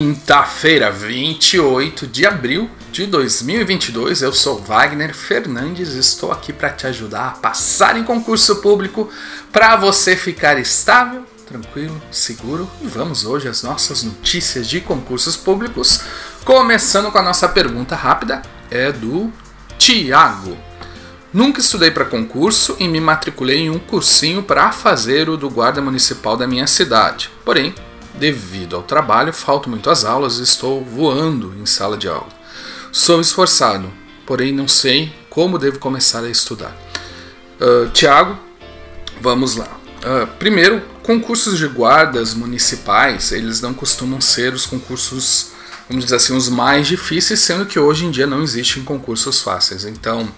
Quinta-feira, 28 de abril de 2022, eu sou Wagner Fernandes, estou aqui para te ajudar a passar em concurso público para você ficar estável, tranquilo, seguro. E vamos hoje às nossas notícias de concursos públicos, começando com a nossa pergunta rápida, é do Tiago. Nunca estudei para concurso e me matriculei em um cursinho para fazer o do guarda municipal da minha cidade. Porém, Devido ao trabalho, falto muito às aulas e estou voando em sala de aula. Sou esforçado, porém não sei como devo começar a estudar. Uh, Tiago, vamos lá. Uh, primeiro, concursos de guardas municipais, eles não costumam ser os concursos, vamos dizer assim, os mais difíceis, sendo que hoje em dia não existem concursos fáceis. Então,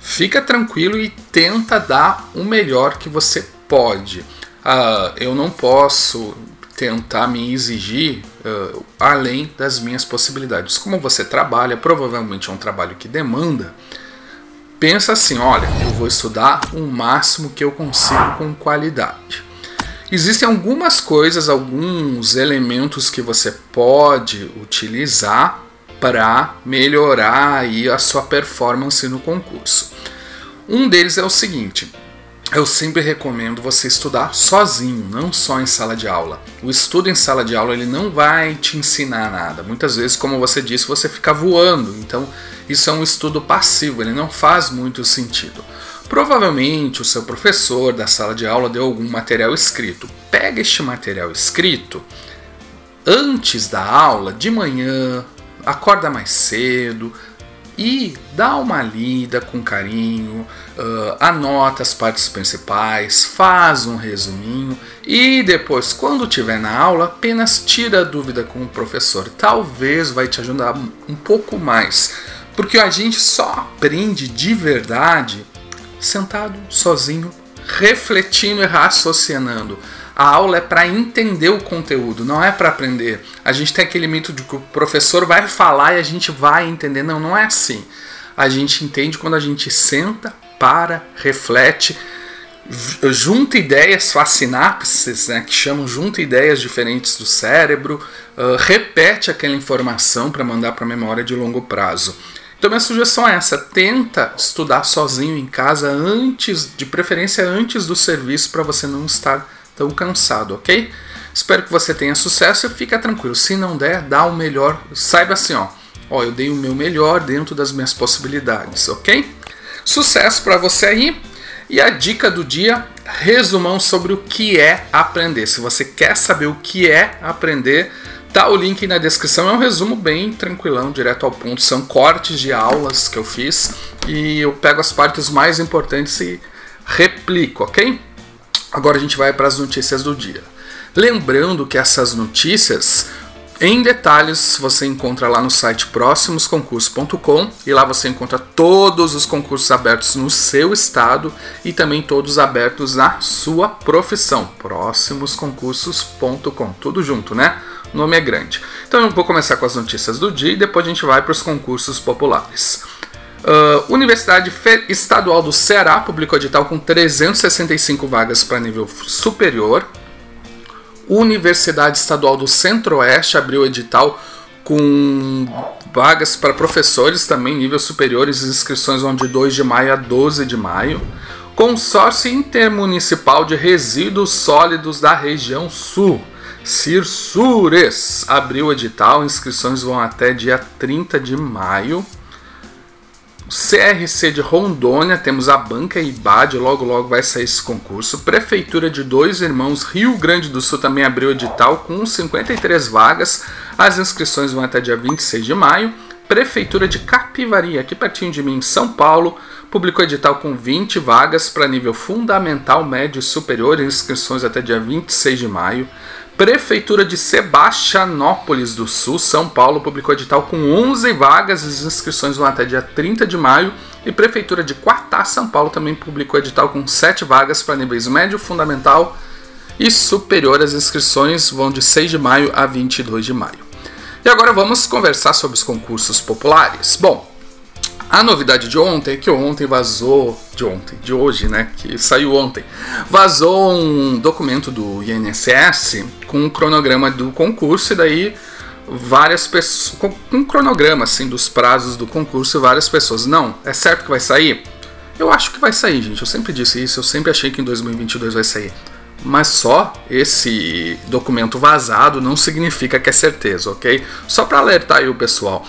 fica tranquilo e tenta dar o melhor que você pode. Uh, eu não posso tentar me exigir uh, além das minhas possibilidades. Como você trabalha, provavelmente é um trabalho que demanda. Pensa assim, olha, eu vou estudar o máximo que eu consigo com qualidade. Existem algumas coisas, alguns elementos que você pode utilizar para melhorar aí a sua performance no concurso. Um deles é o seguinte: eu sempre recomendo você estudar sozinho, não só em sala de aula. O estudo em sala de aula ele não vai te ensinar nada. Muitas vezes, como você disse, você fica voando. Então, isso é um estudo passivo, ele não faz muito sentido. Provavelmente o seu professor da sala de aula deu algum material escrito. Pega este material escrito antes da aula, de manhã, acorda mais cedo, e dá uma lida com carinho, uh, anota as partes principais, faz um resuminho e depois, quando tiver na aula, apenas tira a dúvida com o professor. Talvez vai te ajudar um pouco mais, porque a gente só aprende de verdade sentado, sozinho, refletindo e raciocinando. A aula é para entender o conteúdo, não é para aprender. A gente tem aquele mito de que o professor vai falar e a gente vai entender. Não, não é assim. A gente entende quando a gente senta, para, reflete, junta ideias, faz sinapses, né, que chamam junta ideias diferentes do cérebro, uh, repete aquela informação para mandar para a memória de longo prazo. Então minha sugestão é essa: tenta estudar sozinho em casa antes, de preferência antes do serviço, para você não estar tão cansado, ok? Espero que você tenha sucesso e fica tranquilo. Se não der, dá o melhor. Saiba assim, ó. Ó, eu dei o meu melhor dentro das minhas possibilidades, ok? Sucesso para você aí. E a dica do dia, resumão sobre o que é aprender. Se você quer saber o que é aprender, tá o link na descrição. É um resumo bem tranquilão, direto ao ponto. São cortes de aulas que eu fiz e eu pego as partes mais importantes e replico, ok? Agora a gente vai para as notícias do dia. Lembrando que essas notícias em detalhes você encontra lá no site próximosconcursos.com e lá você encontra todos os concursos abertos no seu estado e também todos abertos na sua profissão. Próximosconcursos.com, tudo junto, né? O nome é grande. Então eu vou começar com as notícias do dia e depois a gente vai para os concursos populares. Uh, Universidade Estadual do Ceará publicou edital com 365 vagas para nível superior. Universidade Estadual do Centro-Oeste abriu edital com vagas para professores também, nível superiores, inscrições vão de 2 de maio a 12 de maio. Consórcio Intermunicipal de Resíduos Sólidos da Região Sul, Cirsures, abriu edital, inscrições vão até dia 30 de maio. CRC de Rondônia, temos a Banca IBAD, logo logo vai sair esse concurso. Prefeitura de Dois Irmãos, Rio Grande do Sul também abriu edital com 53 vagas. As inscrições vão até dia 26 de maio. Prefeitura de Capivari, aqui pertinho de mim, em São Paulo, publicou edital com 20 vagas para nível fundamental, médio e superior, inscrições até dia 26 de maio. Prefeitura de Sebastianópolis do Sul, São Paulo, publicou edital com 11 vagas, as inscrições vão até dia 30 de maio. E Prefeitura de Quatá, São Paulo, também publicou edital com 7 vagas para níveis médio, fundamental e superior. As inscrições vão de 6 de maio a 22 de maio. E agora vamos conversar sobre os concursos populares. Bom, a novidade de ontem é que ontem vazou, de ontem, de hoje, né, que saiu ontem, vazou um documento do INSS com um cronograma do concurso e daí várias pessoas, com um cronograma assim dos prazos do concurso e várias pessoas. Não, é certo que vai sair? Eu acho que vai sair, gente. Eu sempre disse isso, eu sempre achei que em 2022 vai sair. Mas só esse documento vazado não significa que é certeza, ok? Só para alertar aí o pessoal.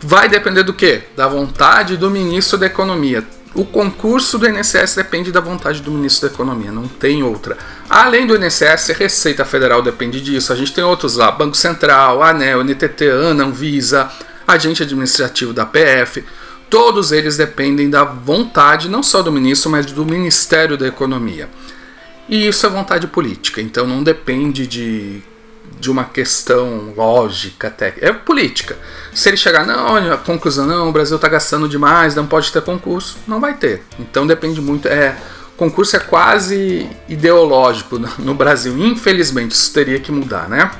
Vai depender do que? Da vontade do ministro da Economia. O concurso do INSS depende da vontade do ministro da Economia, não tem outra. Além do INSS, Receita Federal depende disso. A gente tem outros lá: Banco Central, ANEL, NTT, ANA, Anvisa, Agente Administrativo da PF. Todos eles dependem da vontade não só do ministro, mas do Ministério da Economia. E isso é vontade política, então não depende de, de uma questão lógica, técnica. É política. Se ele chegar, não, a conclusão, não, o Brasil está gastando demais, não pode ter concurso, não vai ter. Então depende muito. É, concurso é quase ideológico no Brasil. Infelizmente, isso teria que mudar, né?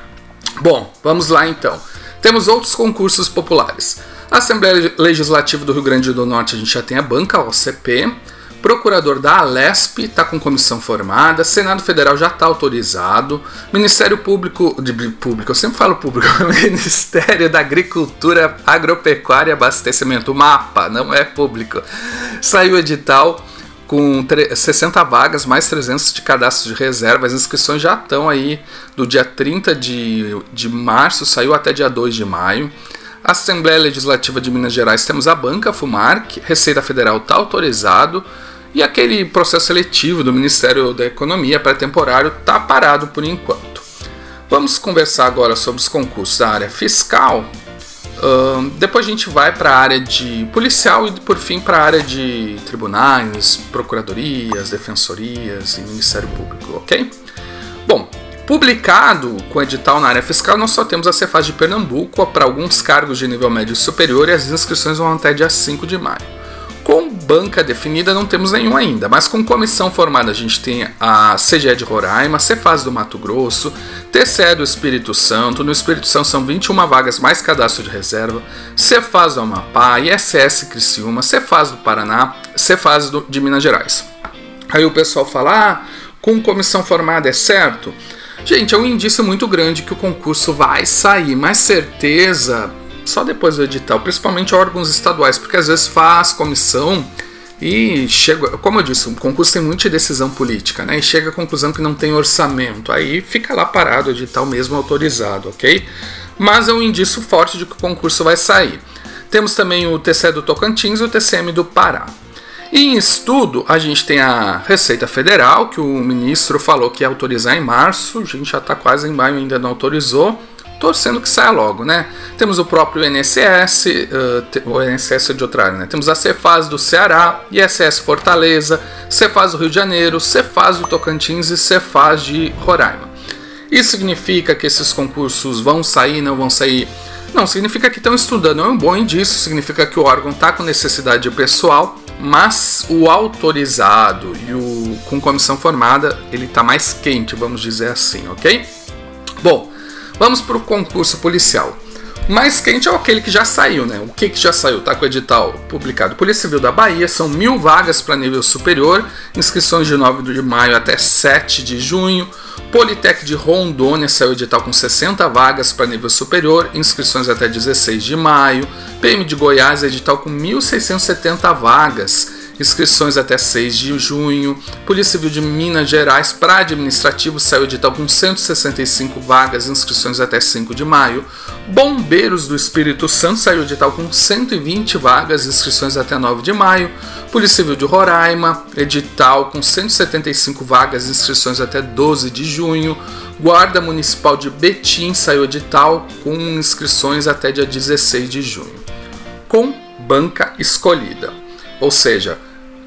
Bom, vamos lá então. Temos outros concursos populares. A Assembleia Legislativa do Rio Grande do Norte, a gente já tem a banca, a OCP. Procurador da Alesp está com comissão formada, Senado Federal já está autorizado, Ministério Público, de Público, eu sempre falo público, Ministério da Agricultura, Agropecuária e Abastecimento, MAPA, não é público, saiu edital com 60 vagas, mais 300 de cadastro de reserva. As inscrições já estão aí do dia 30 de, de março, saiu até dia 2 de maio. Assembleia Legislativa de Minas Gerais temos a banca FUMARC, Receita Federal está autorizado e aquele processo seletivo do Ministério da Economia pré-temporário está parado por enquanto. Vamos conversar agora sobre os concursos da área fiscal. Uh, depois a gente vai para a área de policial e por fim para a área de tribunais, procuradorias, defensorias e Ministério Público, ok? Bom, Publicado com edital na área fiscal, nós só temos a Cefaz de Pernambuco para alguns cargos de nível médio superior e as inscrições vão até dia 5 de maio. Com banca definida não temos nenhum ainda, mas com comissão formada a gente tem a CGE de Roraima, Cefaz do Mato Grosso, TCE do Espírito Santo, no Espírito Santo são 21 vagas mais cadastro de reserva, Cefaz do Amapá, ISS Criciúma, Cefaz do Paraná, Cefaz do, de Minas Gerais. Aí o pessoal fala, ah, com comissão formada é certo? Gente, é um indício muito grande que o concurso vai sair, mas certeza só depois do edital, principalmente órgãos estaduais, porque às vezes faz comissão e chega, como eu disse, o concurso tem muita decisão política, né? E chega à conclusão que não tem orçamento, aí fica lá parado o edital mesmo autorizado, ok? Mas é um indício forte de que o concurso vai sair. Temos também o TCE do Tocantins e o TCM do Pará. E em estudo, a gente tem a Receita Federal, que o ministro falou que ia autorizar em março, a gente já está quase em maio ainda não autorizou, torcendo que saia logo, né? Temos o próprio INSS, uh, o INSS de outra área, né? Temos a Cefaz do Ceará, ISS Fortaleza, Cefaz do Rio de Janeiro, Cefaz do Tocantins e Cefaz de Roraima. Isso significa que esses concursos vão sair, não vão sair? Não, significa que estão estudando, é um bom indício, significa que o órgão está com necessidade de pessoal mas o autorizado e o com comissão formada, ele está mais quente, vamos dizer assim, ok? Bom, vamos para o concurso policial. Mais quente é aquele que já saiu, né? O que, que já saiu? Tá com o edital publicado. Polícia Civil da Bahia, são mil vagas para nível superior, inscrições de 9 de maio até 7 de junho. Politec de Rondônia saiu edital com 60 vagas para nível superior, inscrições até 16 de maio. PM de Goiás, edital com 1.670 vagas, inscrições até 6 de junho. Polícia Civil de Minas Gerais para administrativo saiu edital com 165 vagas, inscrições até 5 de maio. Bombeiros do Espírito Santo saiu edital com 120 vagas, inscrições até 9 de maio. Polícia Civil de Roraima, edital com 175 vagas, inscrições até 12 de junho. Guarda Municipal de Betim saiu edital com inscrições até dia 16 de junho. Com banca escolhida. Ou seja,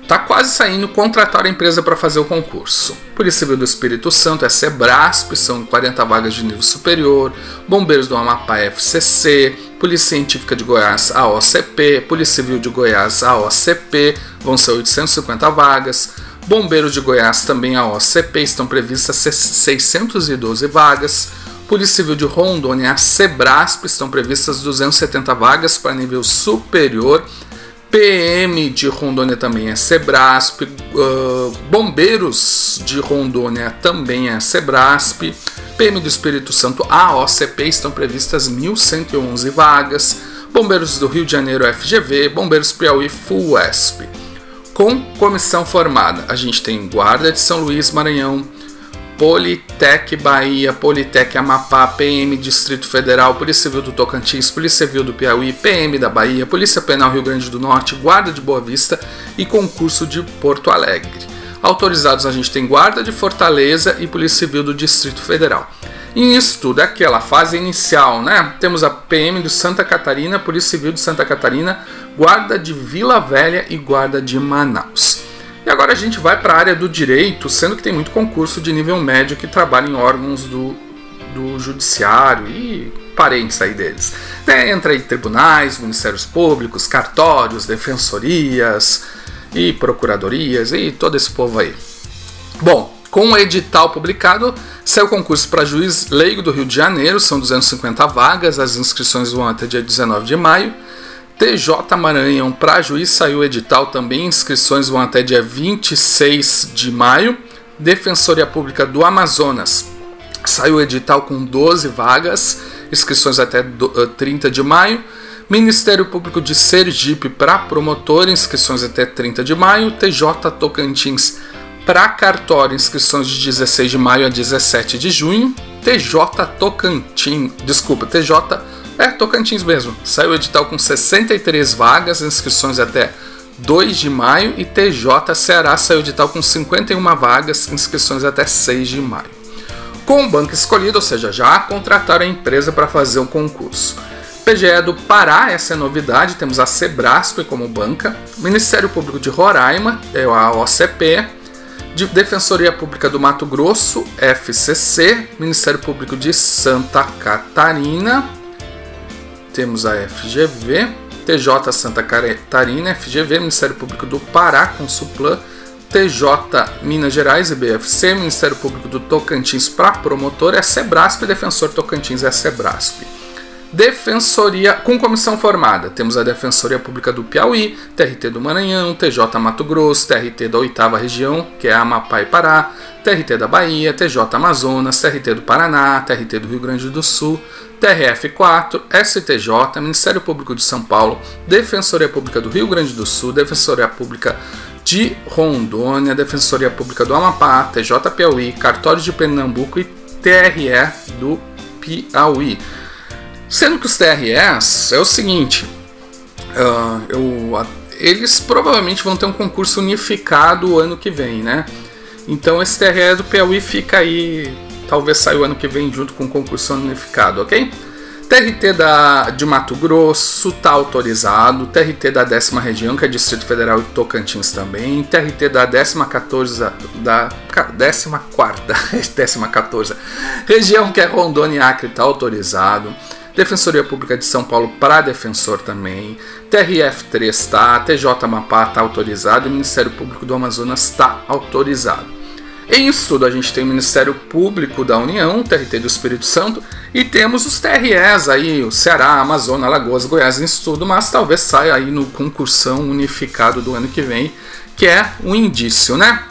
Tá quase saindo contratar a empresa para fazer o concurso. Polícia Civil do Espírito Santo é Sebrasp, são 40 vagas de nível superior. Bombeiros do Amapá FCC. Polícia Científica de Goiás AOCP. Polícia Civil de Goiás AOCP, vão ser 850 vagas. Bombeiros de Goiás também AOCP, estão previstas 612 vagas. Polícia Civil de Rondônia, a Sebrasp, estão previstas 270 vagas para nível superior PM de Rondônia também é Sebrasp, uh, Bombeiros de Rondônia também é Sebrasp, PM do Espírito Santo AOCP estão previstas 1.111 vagas, Bombeiros do Rio de Janeiro FGV, Bombeiros Piauí FUESP. Com comissão formada, a gente tem Guarda de São Luís, Maranhão, Politec Bahia, Politec Amapá, PM Distrito Federal, Polícia Civil do Tocantins, Polícia Civil do Piauí, PM da Bahia, Polícia Penal Rio Grande do Norte, Guarda de Boa Vista e concurso de Porto Alegre. Autorizados a gente tem Guarda de Fortaleza e Polícia Civil do Distrito Federal. E isso tudo é aquela fase inicial, né? Temos a PM de Santa Catarina, Polícia Civil de Santa Catarina, Guarda de Vila Velha e Guarda de Manaus. E agora a gente vai para a área do direito, sendo que tem muito concurso de nível médio que trabalha em órgãos do, do judiciário e parentes aí deles. Entra aí tribunais, ministérios públicos, cartórios, defensorias e procuradorias e todo esse povo aí. Bom, com o edital publicado, saiu o concurso para juiz leigo do Rio de Janeiro, são 250 vagas, as inscrições vão até dia 19 de maio. TJ Maranhão para juiz saiu edital também, inscrições vão até dia 26 de maio. Defensoria Pública do Amazonas saiu edital com 12 vagas, inscrições até 30 de maio. Ministério Público de Sergipe para promotor, inscrições até 30 de maio. TJ Tocantins para cartório, inscrições de 16 de maio a 17 de junho. TJ Tocantins, desculpa, TJ é, Tocantins mesmo. Saiu o edital com 63 vagas, inscrições até 2 de maio. E TJ Ceará saiu o edital com 51 vagas, inscrições até 6 de maio. Com o banco escolhido, ou seja, já contrataram a empresa para fazer o concurso. PGE do Pará, essa é a novidade, temos a Sebrasp como banca, Ministério Público de Roraima, é a OCP, de Defensoria Pública do Mato Grosso, FCC, Ministério Público de Santa Catarina, temos a FGV, TJ Santa Catarina, FGV, Ministério Público do Pará, com Suplan, TJ Minas Gerais e BFC, Ministério Público do Tocantins para promotor é Sebrasp, Defensor Tocantins é Sebrasp. Defensoria com comissão formada. Temos a Defensoria Pública do Piauí, TRT do Maranhão, TJ Mato Grosso, TRT da oitava região, que é Amapá e Pará, TRT da Bahia, TJ Amazonas, TRT do Paraná, TRT do Rio Grande do Sul, TRF4, STJ, Ministério Público de São Paulo, Defensoria Pública do Rio Grande do Sul, Defensoria Pública de Rondônia, Defensoria Pública do Amapá, TJ Piauí, Cartório de Pernambuco e TRE do Piauí. Sendo que os TREs é o seguinte, uh, eu, eles provavelmente vão ter um concurso unificado ano que vem, né? Então esse TRE do Piauí fica aí talvez saia o ano que vem junto com o concurso unificado, ok? TRT da, de Mato Grosso está autorizado, TRT da décima região, que é Distrito Federal e Tocantins também, TRT da décima 14, da décima quarta, décima 14 região, que é Rondônia e Acre, está autorizado. Defensoria Pública de São Paulo para defensor também, TRF3 está, TJ Amapá está autorizado e o Ministério Público do Amazonas está autorizado. Em estudo, a gente tem o Ministério Público da União, o TRT do Espírito Santo, e temos os TREs aí, o Ceará, Amazonas, Alagoas, Goiás em estudo, mas talvez saia aí no concursão unificado do ano que vem, que é um indício, né?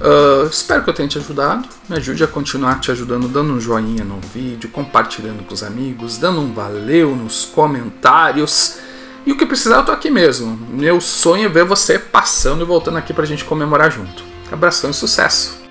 Uh, espero que eu tenha te ajudado. Me ajude a continuar te ajudando, dando um joinha no vídeo, compartilhando com os amigos, dando um valeu nos comentários. E o que precisar, eu tô aqui mesmo. Meu sonho é ver você passando e voltando aqui pra gente comemorar junto. Abração e sucesso!